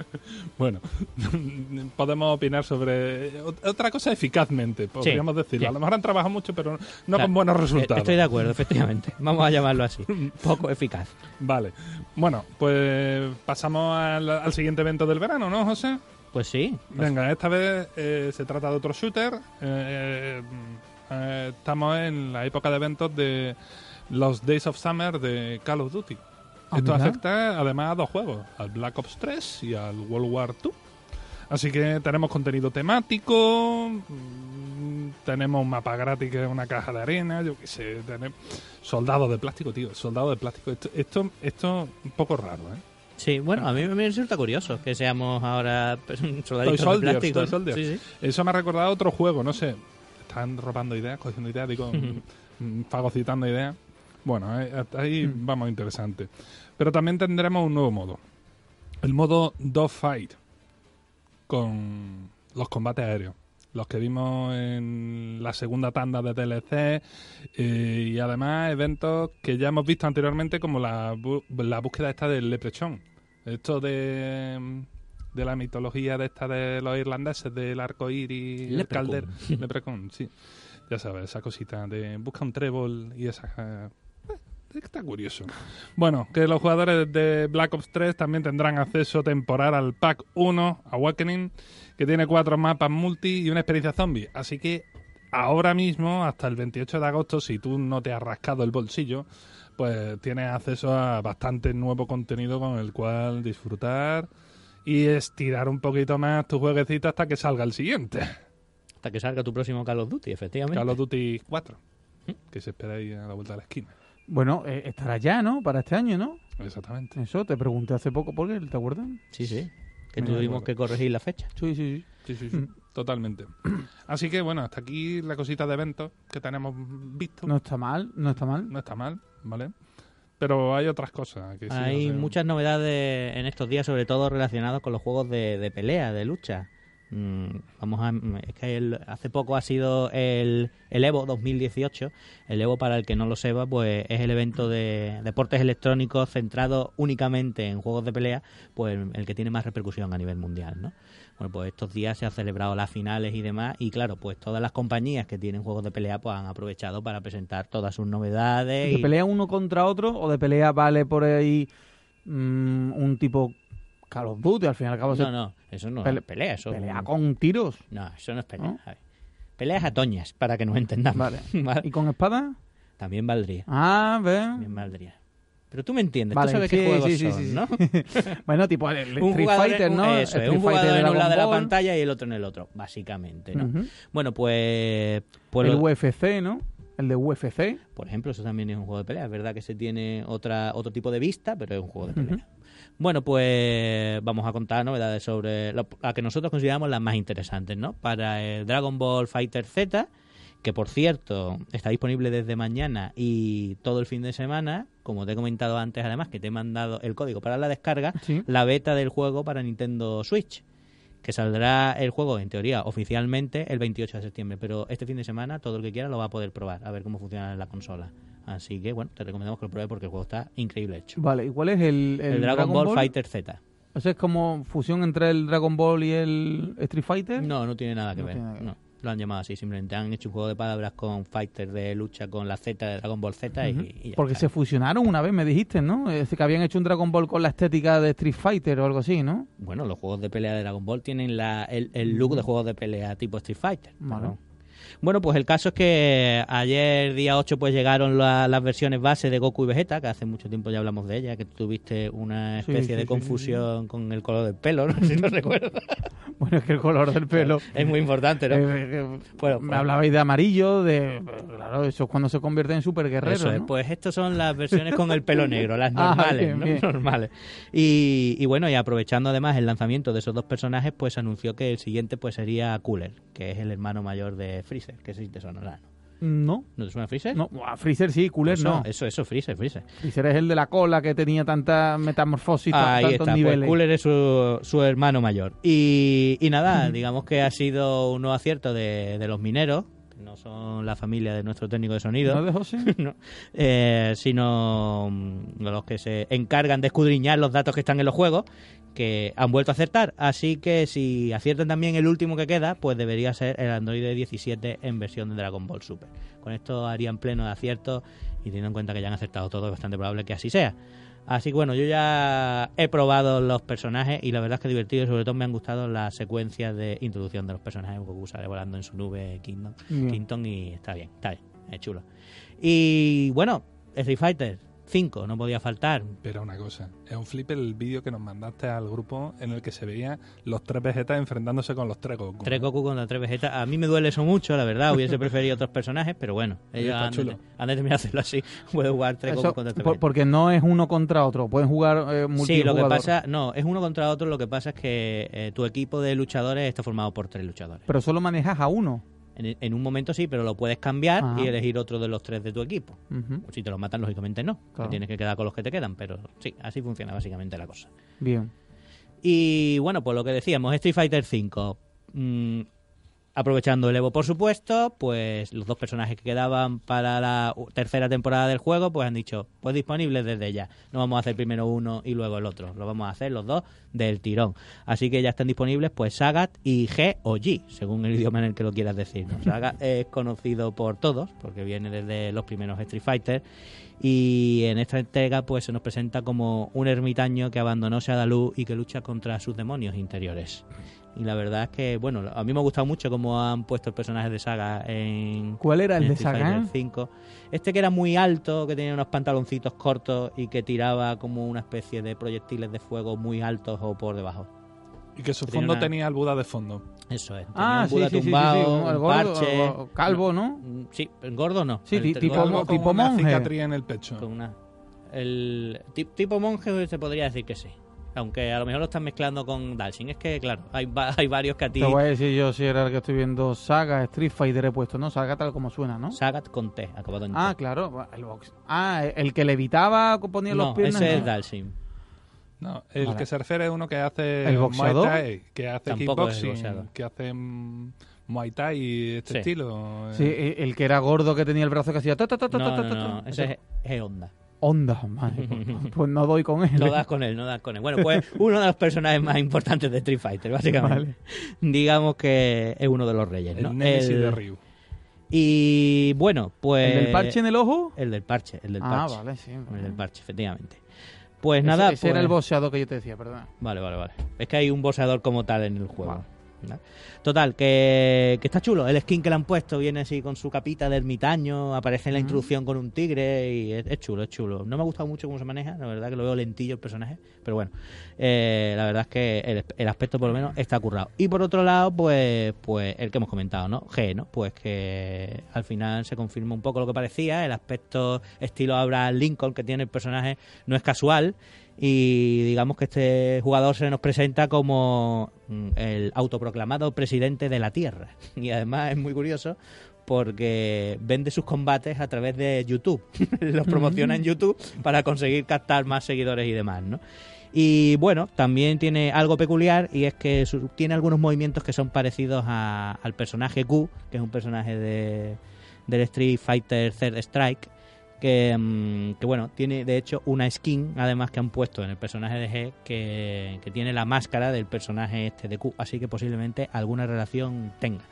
bueno, podemos opinar sobre otra cosa eficazmente, podríamos decirlo. A lo mejor han trabajado mucho, pero no con buenos resultados. Estoy de acuerdo, efectivamente. Vamos a llamarlo así. Poco eficaz. Vale. Bueno, pues pasamos al, siguiente evento del verano, ¿no, José? Pues sí. Venga, esta vez eh, se trata de otro shooter. Eh, eh, estamos en la época de eventos de los Days of Summer de Call of Duty. Ah, Esto afecta además a dos juegos, al Black Ops 3 y al World War 2. Así que tenemos contenido temático, mm, tenemos un mapa gratis que es una caja de arena, yo qué sé, tenemos soldados de plástico, tío, soldados de plástico. Esto, esto, esto un poco raro, ¿eh? Sí, bueno, a mí me resulta curioso que seamos ahora soldaditos de plástico. Eso me ha recordado otro juego, no sé. Están robando ideas, cogiendo ideas, digo, mm, fagocitando ideas. Bueno, eh, ahí mm. vamos interesante. Pero también tendremos un nuevo modo. El modo Dogfight. Con los combates aéreos. Los que vimos en la segunda tanda de DLC. Eh, y además eventos que ya hemos visto anteriormente como la, la búsqueda esta del Leprechaun. Esto de de la mitología de esta de los irlandeses del arco iris el calder Leprechaun, sí ya sabes esa cosita de busca un trébol y esa Está curioso. Bueno, que los jugadores de Black Ops 3 también tendrán acceso temporal al Pack 1 Awakening, que tiene cuatro mapas multi y una experiencia zombie. Así que ahora mismo, hasta el 28 de agosto, si tú no te has rascado el bolsillo, pues tienes acceso a bastante nuevo contenido con el cual disfrutar y estirar un poquito más tu jueguecito hasta que salga el siguiente. Hasta que salga tu próximo Call of Duty, efectivamente. Call of Duty 4, que se espera ahí a la vuelta de la esquina. Bueno, eh, estará ya, ¿no? Para este año, ¿no? Exactamente. Eso, te pregunté hace poco por qué, ¿te acuerdas? Sí, sí. Que tuvimos que corregir la fecha. Sí, sí, sí. sí, sí, mm. Totalmente. Así que bueno, hasta aquí la cosita de eventos que tenemos visto. No está mal, no está mal. No está mal, ¿vale? Pero hay otras cosas. Que hay muchas novedades en estos días, sobre todo relacionadas con los juegos de, de pelea, de lucha. Mm, vamos a, es que el- hace poco ha sido el, el Evo 2018. El Evo, para el que no lo sepa, pues es el evento de deportes electrónicos centrado únicamente en juegos de pelea, pues el que tiene más repercusión a nivel mundial, ¿no? Bueno, pues estos días se han celebrado las finales y demás, y claro, pues todas las compañías que tienen juegos de pelea pues han aprovechado para presentar todas sus novedades. ¿De y- pelea uno contra otro o de pelea vale por ahí mm, un tipo Call of Duty? Al fin y al cabo se No, no, eso no Pele- es pelea, eso pelea con tiros. No, eso no es pelea. ¿No? a. Peleas a toñas, para que nos entendamos. Vale. Vale. ¿Y con espada? También valdría, Ah, ve. también valdría. Pero tú me entiendes, Vale, tú sabes sí, qué juegos sí, sí, son. ¿no? bueno, tipo el, el un Street Fighter, un- ¿no? Eso, El Street un Fighter jugador en un lado de la pantalla y el otro en el otro, básicamente, ¿no? Ujú. Bueno, pues... pues el lo- UFC, ¿no? El de UFC. por ejemplo, eso también es un juego de pelea. Es verdad que se tiene otra otro tipo de vista, pero es un juego de pelea. Bueno, pues vamos a contar novedades sobre lo, la que nosotros consideramos las más interesantes, ¿no? Para el Dragon Ball Fighter Z, que por cierto está disponible desde mañana y todo el fin de semana, como te he comentado antes, además que te he mandado el código para la descarga, Sí. la beta del juego para Nintendo Switch, que saldrá el juego en teoría oficialmente el 28 de septiembre, pero este fin de semana todo el que quiera lo va a poder probar, a ver cómo funciona en la consola. Así que bueno, te recomendamos que lo pruebes porque el juego está increíble hecho. Vale, ¿y cuál es el, El, Dragon, Ball, Fighter Z. O sea, es como fusión entre el Dragon Ball y el Street Fighter. No, no tiene nada que No ver. tiene nada que No, lo han llamado así, simplemente han hecho un juego de palabras con Fighter de lucha con la Z de Dragon Ball Z y, Ujú. y ya Porque está. se fusionaron una vez, me dijiste, ¿no? Es decir, que habían hecho un Dragon Ball con la estética de Street Fighter o algo así, ¿no? Bueno, los juegos de pelea de Dragon Ball tienen la, el, el look de juegos de pelea tipo Street Fighter. Pero- Bueno, pues el caso es que ayer, día 8, pues llegaron la- las versiones base de Goku y Vegeta, que hace mucho tiempo ya hablamos de ella, que tuviste una especie sí, de sí, confusión con el color del pelo, no sé si lo recuerdas. Bueno, es que el color del pelo. es muy importante, ¿no? eh, eh, Bueno, me pues- hablabais de amarillo, de. Claro, eso es cuando se convierte en super guerrero. Eso es, ¿no? pues estas son las versiones con el pelo negro, las Ah, normales, bien, ¿no? bien. normales. Y, y bueno, y aprovechando además el lanzamiento de esos dos personajes, pues anunció que el siguiente pues sería Cooler, que es el hermano mayor de Freezer, que sí te sonará, ¿no? No, ¿No te suena Freezer? no. a Freezer sí, Cooler eso, no. Eso, eso, Freezer, Freezer. Freezer es el de la cola que tenía tanta metamorfosis, ta- Ahí tantos está, pues niveles. Cooler es su, su hermano mayor. Y, y nada, digamos que ha sido un nuevo acierto de, de los mineros, no son la familia de nuestro técnico de sonido. ¿No de José? no, eh, sino mm, los que se encargan de escudriñar los datos que están en los juegos, que han vuelto a acertar. Así que si aciertan también el último que queda, pues debería ser el Android 17 en versión de Dragon Ball Super. Con esto harían pleno de aciertos y teniendo en cuenta que ya han acertado todo, es bastante probable que así sea. Así que bueno, yo ya he probado los personajes y la verdad es que divertido y sobre todo me han gustado las secuencias de introducción de los personajes. Goku sale volando en su nube Kingdom. Kingdom y está bien, está bien, es chulo. Y bueno, Street Fighter 5 no podía faltar. Pero una cosa, es un flip el vídeo que nos mandaste al grupo en el que se veían los tres Vegetas enfrentándose con los tres Goku. Tres Goku contra tres Vegeta. A mí me duele eso mucho, la verdad. Hubiese preferido otros personajes, pero bueno, ellos han, chulo. han determinado hacerlo así. Puede jugar tres Eso, Goku contra tres por- Vegeta. porque no es uno contra otro, pueden jugar eh, Sí, lo que pasa, no, es uno contra otro. Lo que pasa es que eh, tu equipo de luchadores está formado por tres luchadores. Pero solo manejas a uno. En, en un momento sí, pero lo puedes cambiar Ajá. y elegir otro de los tres de tu equipo. Si te los matan, lógicamente no. Te tienes que quedar con los que te quedan, pero sí, así funciona básicamente la cosa. Bien. Y bueno, pues lo que decíamos, Street Fighter V. mm, aprovechando el Evo, por supuesto, pues los dos personajes que quedaban para la tercera temporada del juego, pues han dicho, pues disponibles desde ya. No vamos a hacer primero uno y luego el otro. Lo vamos a hacer los dos del tirón. Así que ya están disponibles, pues Sagat y G o G, según el idioma en el que lo quieras decir. Sagat es conocido por todos, porque viene desde los primeros Street Fighter. Y en esta entrega pues se nos presenta como un ermitaño que abandonó Shadaloo y que lucha contra sus demonios interiores. Y la verdad es que, bueno, a mí me ha gustado mucho cómo han puesto el personaje de Saga en, ¿Cuál era el de Saga? Fighter 5. Este que era muy alto, que tenía unos pantaloncitos cortos y que tiraba como una especie de proyectiles de fuego muy altos o por debajo. Y que su fondo una- tenía el Buda de fondo. Eso es. Tenía Ah, un sí, Buda sí, sí, sí, tumbado, sí, un el gordo, parche. o- calvo, ¿no? Mm, Sí, el gordo no. Sí, El- ti- el tipo gordo con tipo una monje. cicatriz en el pecho. con una el ti- tipo monje se podría decir que sí aunque a lo mejor lo están mezclando con Dalsing es que claro hay, va- hay varios que a ti Te voy a decir yo si era el que estoy viendo Saga, Street Fighter he puesto, ¿no? Saga tal como suena, ¿no? Sagat con T acabado en T. Ah, claro, el box. Ah, el que levitaba, ponía no los piernas. ese es ¿no? Dalsing No, el Vale. que se refiere es uno que hace ¿El Muay boxeador? Thai, que hace Tampoco es el kickboxing, que hace Muay Thai y este Sí. estilo. eh. Sí, el que era gordo que tenía el brazo que hacía ta ta ta ta No, ta no, ta, ta, no, ese es, es Honda. Onda, madre, pues, pues no doy con él. No das con él, no das con él. Bueno, pues uno de los personajes más importantes de Street Fighter, básicamente. Vale. Digamos que es uno de los reyes, el ¿no? Nemesis El- de Ryu. Y bueno, pues... ¿El del parche en el ojo? El del parche, el del ah, parche. vale, sí. El del parche, efectivamente. Pues Ese- nada, ese era pues- el boxeador que yo te decía, perdona. Vale, vale, vale. Es que hay un boxeador como tal en el juego. Vale. ¿No? Total, que, que está chulo. El skin que le han puesto viene así con su capita de ermitaño, aparece en la Ujú. introducción con un tigre y es, es chulo, es chulo. No me ha gustado mucho cómo se maneja, la verdad que lo veo lentillo el personaje, pero bueno, eh, la verdad es que el, el aspecto por lo menos está currado. Y por otro lado, pues, pues el que hemos comentado, ¿no? G, ¿no? Pues que al final se confirma un poco lo que parecía, el aspecto estilo Abraham Lincoln que tiene el personaje no es casual y digamos que este jugador se nos presenta como mm, el autoproclamado presidente de la Tierra. Y además es muy curioso porque vende sus combates a través de YouTube. Los promociona en YouTube para conseguir captar más seguidores y demás, ¿no? Y bueno, también tiene algo peculiar y es que tiene algunos movimientos que son parecidos a- al personaje Q, que es un personaje de, del Street Fighter Third Strike, que, mm, que, bueno, tiene de hecho una skin además que han puesto en el personaje de G que, que tiene la máscara del personaje este de Q, así que posiblemente alguna relación tenga.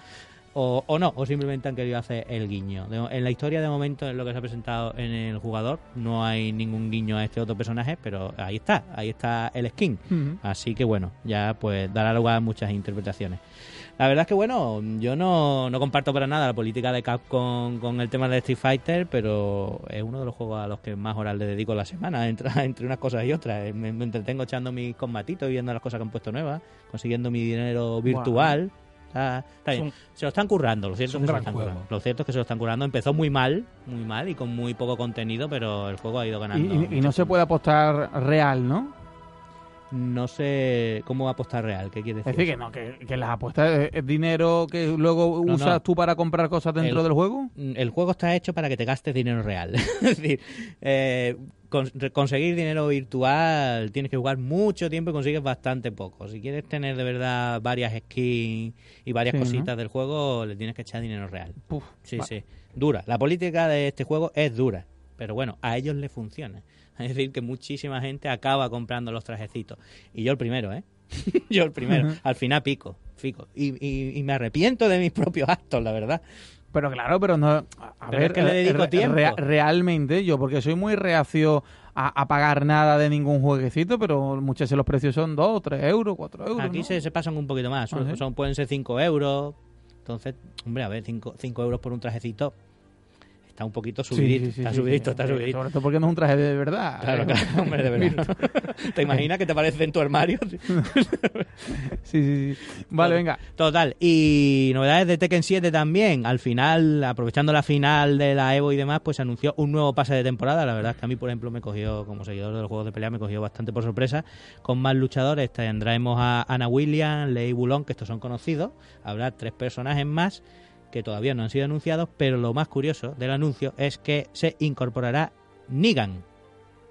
O, o no, o simplemente han querido hacer el guiño. De- en la historia de momento, en lo que se ha presentado en el jugador, no hay ningún guiño a este otro personaje, pero ahí está, ahí está el skin. Así que bueno, ya pues dará lugar a muchas interpretaciones. La verdad es que bueno, yo no, no comparto para nada la política de Capcom con el tema de Street Fighter, pero es uno de los juegos a los que más horas le dedico la semana, entre, entre unas cosas y otras. Me, me entretengo echando mis combatitos y viendo las cosas que han puesto nuevas, consiguiendo mi dinero virtual. Está, está bien. Se lo están currando, lo cierto es que se lo están juego. currando. Lo cierto es que se lo están currando. Empezó muy mal, muy mal y con muy poco contenido, pero el juego ha ido Y, ganando. y- y no se puede apostar real, ¿no? No sé cómo apostar real, ¿qué quiere Es decir? decir, que no, que, que las apuestas es, es dinero que luego No, usas no. tú para comprar cosas dentro El- del juego. El juego está hecho para que te gastes dinero real. es decir, eh, re- conseguir dinero virtual tienes que jugar mucho tiempo y consigues bastante poco. Si quieres tener de verdad varias skins y varias Sí, ¿no? cositas del juego, le tienes que echar dinero real. Puf, Sí, sí. Dura. La política de este juego es dura. Pero bueno, a ellos les funciona. Es decir, que muchísima gente acaba comprando los trajecitos. Y yo el primero, ¿eh? yo el primero. Al final pico, pico. Y, y- y me arrepiento de mis propios actos, la verdad. Pero claro, pero no. A, Pero ver, es que le dedico re- tiempo. realmente yo, porque soy muy reacio a, a pagar nada de ningún jueguecito, pero muchas veces los precios son 2, 3 euros, 4 euros. Aquí ¿no? se, se pasan un poquito más. Ah, ¿sí? Son, pueden ser 5 euros. Entonces, hombre, a ver, 5 euros por un trajecito está un poquito subidito. sí, sí, está subidito, está subidito. Sobre todo porque no es un traje de verdad. Claro, ¿eh? claro, hombre, de verdad. ¿Te imaginas que te aparece en tu armario? Sí, sí, sí. Vale, venga. Total, y novedades de Tekken 7 también. Al final, aprovechando la final de la Evo y demás, pues se anunció un nuevo pase de temporada. La verdad es que a mí, por ejemplo, me cogió, como seguidor de los juegos de pelea, me cogió bastante por sorpresa. Con más luchadores tendremos a Ana Williams, Lei Bulón, que estos son conocidos. Habrá tres personajes más que todavía no han sido anunciados, pero lo más curioso del anuncio es que se incorporará Negan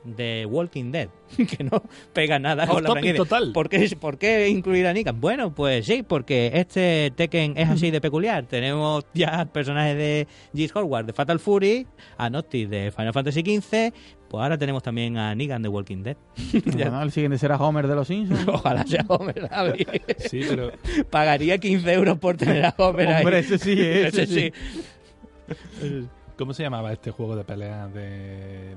de Walking Dead, que no pega nada Off con la franquicia. total. ¿Por qué, ¿Por qué incluir a Negan? Bueno, pues sí, porque este Tekken es así de peculiar. Tenemos ya personajes de Geese Howard de Fatal Fury, a Noctis de Final Fantasy XV, pues ahora tenemos también a Negan de Walking Dead. Ya. Bueno, el siguiente será Homer de los Simpsons. Ojalá sea Homer, David. Sí, pero Pagaría 15 euros por tener a Homer ahí. Hombre, ese sí, ese sí. ¿cómo se llamaba este juego de pelea de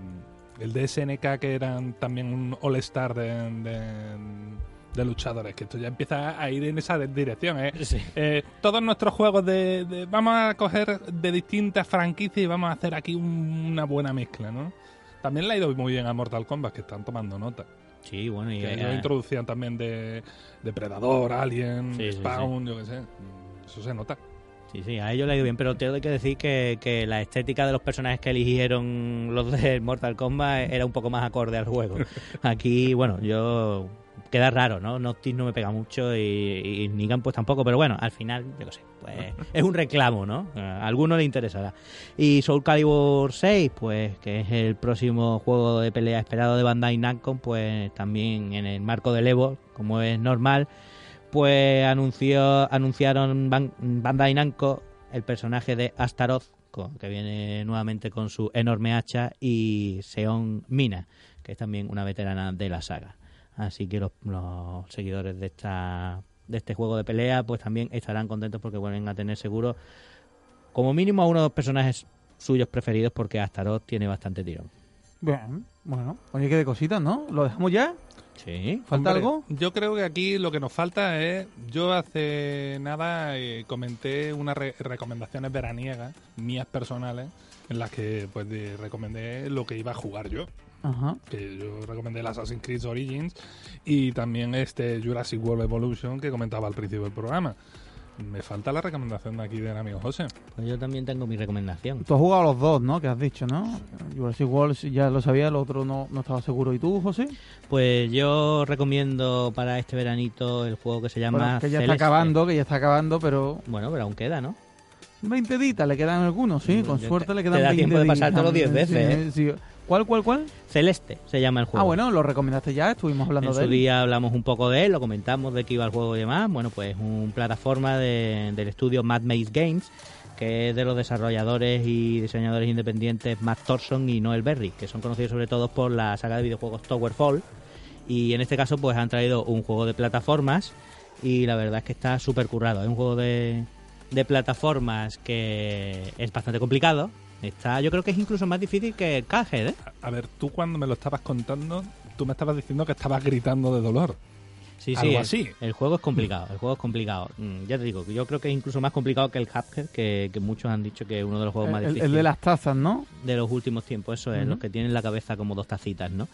el de SNK que eran también un All Star de, de- de luchadores? Que esto ya empieza a ir en esa dirección, ¿eh? Sí. Eh, todos nuestros juegos de, de- vamos a coger de distintas franquicias y vamos a hacer aquí un- una buena mezcla, ¿no? También le ha ido muy bien a Mortal Kombat, que están tomando nota. Sí, bueno, y Que ellos introducían también de Depredador, Alien, Sí, sí, Spawn, yo qué sé. Eso se nota. Sí, sí, a ellos le ha ido bien, pero tengo que decir que, que la estética de los personajes que eligieron los de Mortal Kombat era un poco más acorde al juego. Aquí, bueno, yo queda raro, ¿no? Noctis no me pega mucho y, y Nigan pues tampoco, pero bueno, al final, yo qué sé, pues es un reclamo, ¿no? A alguno le interesará. Y Soul Calibur 6, pues que es el próximo juego de pelea esperado de Bandai Namco, pues también en el marco del Evo, como es normal, pues anunció, anunciaron Bandai Namco el personaje de Astaroth, que viene nuevamente con su enorme hacha, y Seon Mina, que es también una veterana de la saga. Así que los, seguidores de esta de este juego de pelea pues también estarán contentos porque vuelven a tener seguro como mínimo a uno de los personajes suyos preferidos porque Astaroth tiene bastante tirón. Bien, bueno, oye, qué de cositas, ¿no? ¿Lo dejamos ya? Sí. ¿Falta algo? Yo creo que aquí lo que nos falta es. Yo hace nada eh, comenté unas recomendaciones veraniegas, mías personales, en las que pues recomendé lo que iba a jugar yo. Que yo recomendé el Assassin's Creed Origins y también este Jurassic World Evolution que comentaba al principio del programa. Me falta la recomendación de aquí del amigo José. Pues yo también tengo mi recomendación. Tú has jugado los dos, ¿no? Que has dicho, ¿no? Jurassic World ya lo sabía, el otro no, no estaba seguro. ¿Y tú, José? Pues yo recomiendo para este veranito el juego que se llama Que ya está acabando, que ya está acabando, pero... Bueno, pero aún queda, ¿no? 20 ditas le quedan algunos, sí. Con suerte le quedan te da 20 tiempo de pasar todos los 10 veces, ¿eh? ¿Cuál, cuál, cuál? Celeste se llama el juego. Ah, bueno, lo recomendaste ya, estuvimos hablando en de su día hablamos un poco de él, lo comentamos de qué iba el juego y demás. Bueno, pues un plataforma del estudio Mad Maze Games, que es de los desarrolladores y diseñadores independientes Matt Thorson y Noel Berry, que son conocidos sobre todo por la saga de videojuegos Towerfall. Y en este caso, pues han traído un juego de plataformas y la verdad es que está súper currado. Es un juego de, de plataformas que es bastante complicado, Está, yo creo que es incluso más difícil que el Cuphead, ¿eh? A, ver, tú cuando me lo estabas contando, tú me estabas diciendo que estabas gritando de dolor. Sí, sí, así. El, juego es complicado, el juego es complicado. Mm, ya te digo, yo creo que es incluso más complicado que el Cuphead, que, muchos han dicho que es uno de los juegos más difíciles. El de las tazas, ¿no? De los últimos tiempos, eso es, los que tienen la cabeza como dos tacitas, ¿no?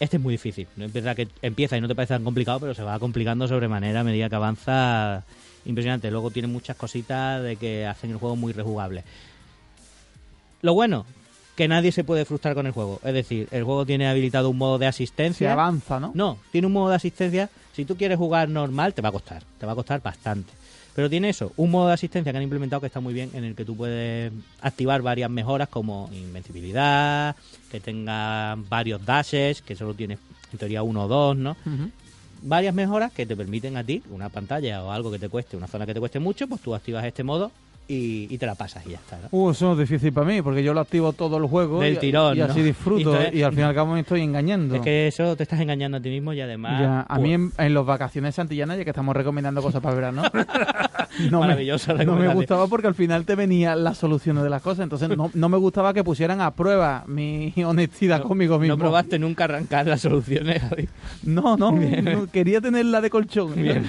Este es muy difícil. Es verdad que empieza y no te parece tan complicado, pero se va complicando sobremanera a medida que avanza. Impresionante. Luego tiene muchas cositas de que hacen el juego muy rejugable. Lo bueno, que nadie se puede frustrar con el juego. Es decir, el juego tiene habilitado un modo de asistencia. Se avanza, ¿no? No, tiene un modo de asistencia. Si tú quieres jugar normal, te va a costar. Te va a costar bastante. Pero tiene eso, un modo de asistencia que han implementado que está muy bien, en el que tú puedes activar varias mejoras como invencibilidad, que tenga varios dashes, que solo tienes en teoría uno o dos, ¿no? Varias mejoras que te permiten a ti, una pantalla o algo que te cueste, una zona que te cueste mucho, pues tú activas este modo y, te la pasas y ya está. Uh, eso es difícil para mí, porque yo lo activo todo el juego Del y, tirón, y así disfruto, y, al fin y al cabo me estoy engañando. Es que eso te estás engañando a ti mismo y además... a mí pues en, las vacaciones santillanas, ya que estamos recomendando cosas para verano, no, me, no me gustaba porque al final te venían las soluciones de las cosas, entonces no, no me gustaba que pusieran a prueba mi honestidad conmigo mismo. ¿No probaste nunca arrancar las soluciones, No, no, quería tenerla de colchón. Bien,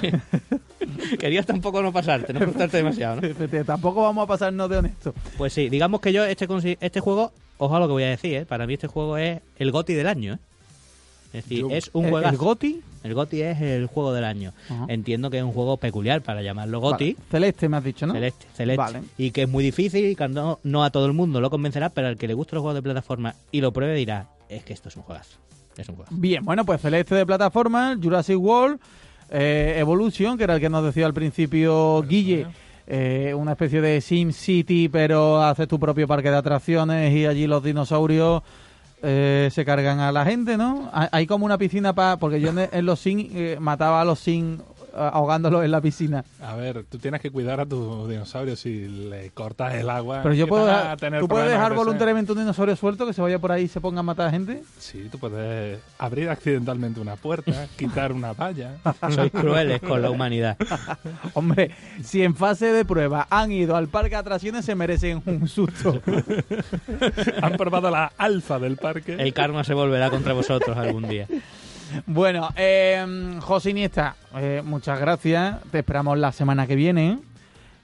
Querías tampoco no pasarte, no frustrarte demasiado, ¿no? Tampoco vamos a pasarnos de honesto. Pues sí, digamos que yo este, este juego, ojo a lo que voy a decir, ¿eh? para mí este juego es el GOTI del año, ¿eh? Es decir, es un juego. ¿El GOTI? El GOTI es el juego del año. Entiendo que es un juego peculiar para llamarlo GOTI. Celeste me has dicho, ¿no? Celeste, celeste. Y que es muy difícil y que no, no, a todo el mundo lo convencerá, pero al que le guste los juegos de plataforma y lo pruebe dirá, es que esto es un juegazo. Es un juego. Bien, bueno, pues Celeste de plataforma, Jurassic World, eh, Evolution, que era el que nos decía al principio Guille. Eh, una especie de Sim City, pero haces tu propio parque de atracciones y allí los dinosaurios eh, se cargan a la gente, ¿no? Hay como una piscina para... Porque yo en, los Sim eh, mataba a los Sim ahogándolos en la piscina. A ver, tú tienes que cuidar a tus dinosaurios si le cortas el agua. Pero yo puedo. ¿Tú puedes dejar voluntariamente un dinosaurio suelto que se vaya por ahí y se ponga a matar a gente? Sí, tú puedes abrir accidentalmente una puerta, quitar una valla. Sois crueles con la humanidad. Hombre, si en fase de prueba han ido al parque de atracciones, se merecen un susto. han probado la alfa del parque. El karma se volverá contra vosotros algún día. Bueno, eh, José Iniesta, eh, muchas gracias. Te esperamos la semana que viene.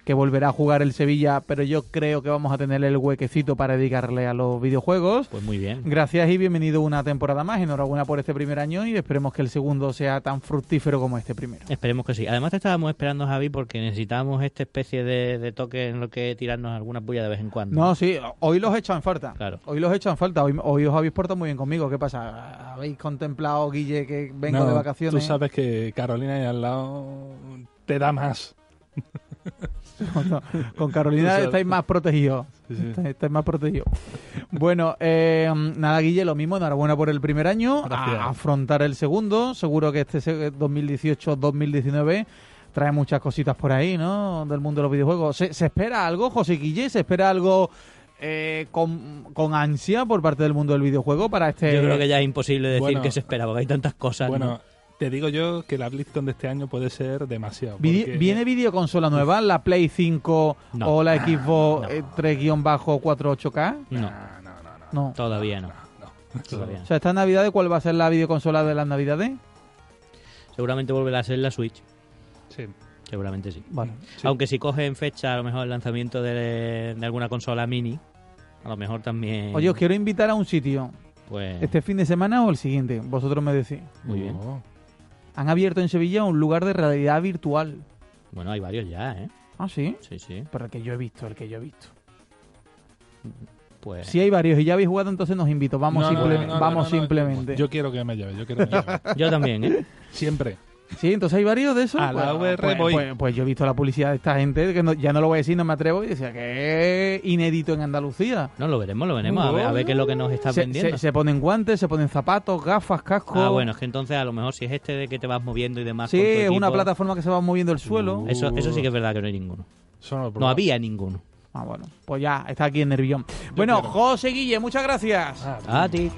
Que volverá a jugar el Sevilla, pero yo creo que vamos a tener el huequecito para dedicarle a los videojuegos. Pues muy bien. Gracias y bienvenido una temporada más. Enhorabuena por este primer año y esperemos que el segundo sea tan fructífero como este primero. Esperemos que sí. Además te estábamos esperando, Javi, porque necesitamos esta especie de, de toque en lo que tirarnos alguna puya de vez en cuando. No, sí, hoy los he echado en falta. Claro. Hoy los he echado en falta. Hoy, hoy os habéis portado muy bien conmigo. ¿Qué pasa? ¿Habéis contemplado, Guille, que vengo No, de vacaciones? Tú sabes que Carolina ahí al lado te da más. No, con Carolina estáis más protegidos. Sí, sí. Estáis, estáis más protegidos. Bueno, eh, nada, Guille, lo mismo. Enhorabuena por el primer año. Gracias. A afrontar el segundo. Seguro que este se- 2018-2019 trae muchas cositas por ahí, ¿no? Del mundo de los videojuegos. ¿Se, se espera algo, José Guille? ¿Se espera algo eh, con, con ansia por parte del mundo del videojuego para este...? Yo creo que ya es imposible decir Bueno, que se espera, porque hay tantas cosas. Bueno, ¿no? Te digo yo que la BlizzCon de este año puede ser demasiado. Porque- ¿Viene videoconsola nueva? ¿La Play 5 No. o la Xbox No. eh, 3-48K? No, No, no, no, no. Todavía no. no. Todavía no. O sea, esta Navidad, ¿cuál va a ser la videoconsola de las Navidades? Seguramente volverá a ser la Switch. Sí. Seguramente sí. Vale. Sí. Aunque si coge en fecha a lo mejor el lanzamiento de, de alguna consola mini, a lo mejor también. Oye, os quiero invitar a un sitio. Pues. ¿Este fin de semana o el siguiente? Vosotros me decís. Muy bien. Oh. Han abierto en Sevilla un lugar de realidad virtual. Bueno, hay varios ya, ¿eh? Ah, sí. Sí, sí. Pero el que yo he visto, el que yo he visto. Pues. Si hay varios y ya habéis jugado, entonces nos invito. Vamos, No, no, simple- no, no, no, vamos no, no. simplemente. Yo quiero que me lleve, yo quiero que me lleve. Yo también, ¿eh? Siempre. Sí, entonces hay varios de esos. A la Pues- VR pues, voy. Pues, pues yo he visto la publicidad de esta gente, que no- ya no lo voy a decir, no me atrevo, y decía que es inédito en Andalucía. No, lo veremos, lo veremos. A ver, a ver qué es lo que nos está Se, vendiendo. se- se ponen guantes, se ponen zapatos, gafas, cascos. Ah, bueno, es que entonces a lo mejor si es este de que te vas moviendo y demás. Sí, con tu es una plataforma que se va moviendo el suelo. Uh. Eso, eso sí que es verdad que no hay ninguno. Eso no había ninguno. Ah, bueno, pues ya, está aquí en Nervión. Bueno, quiero. José Guille, muchas gracias. Ah, A ti.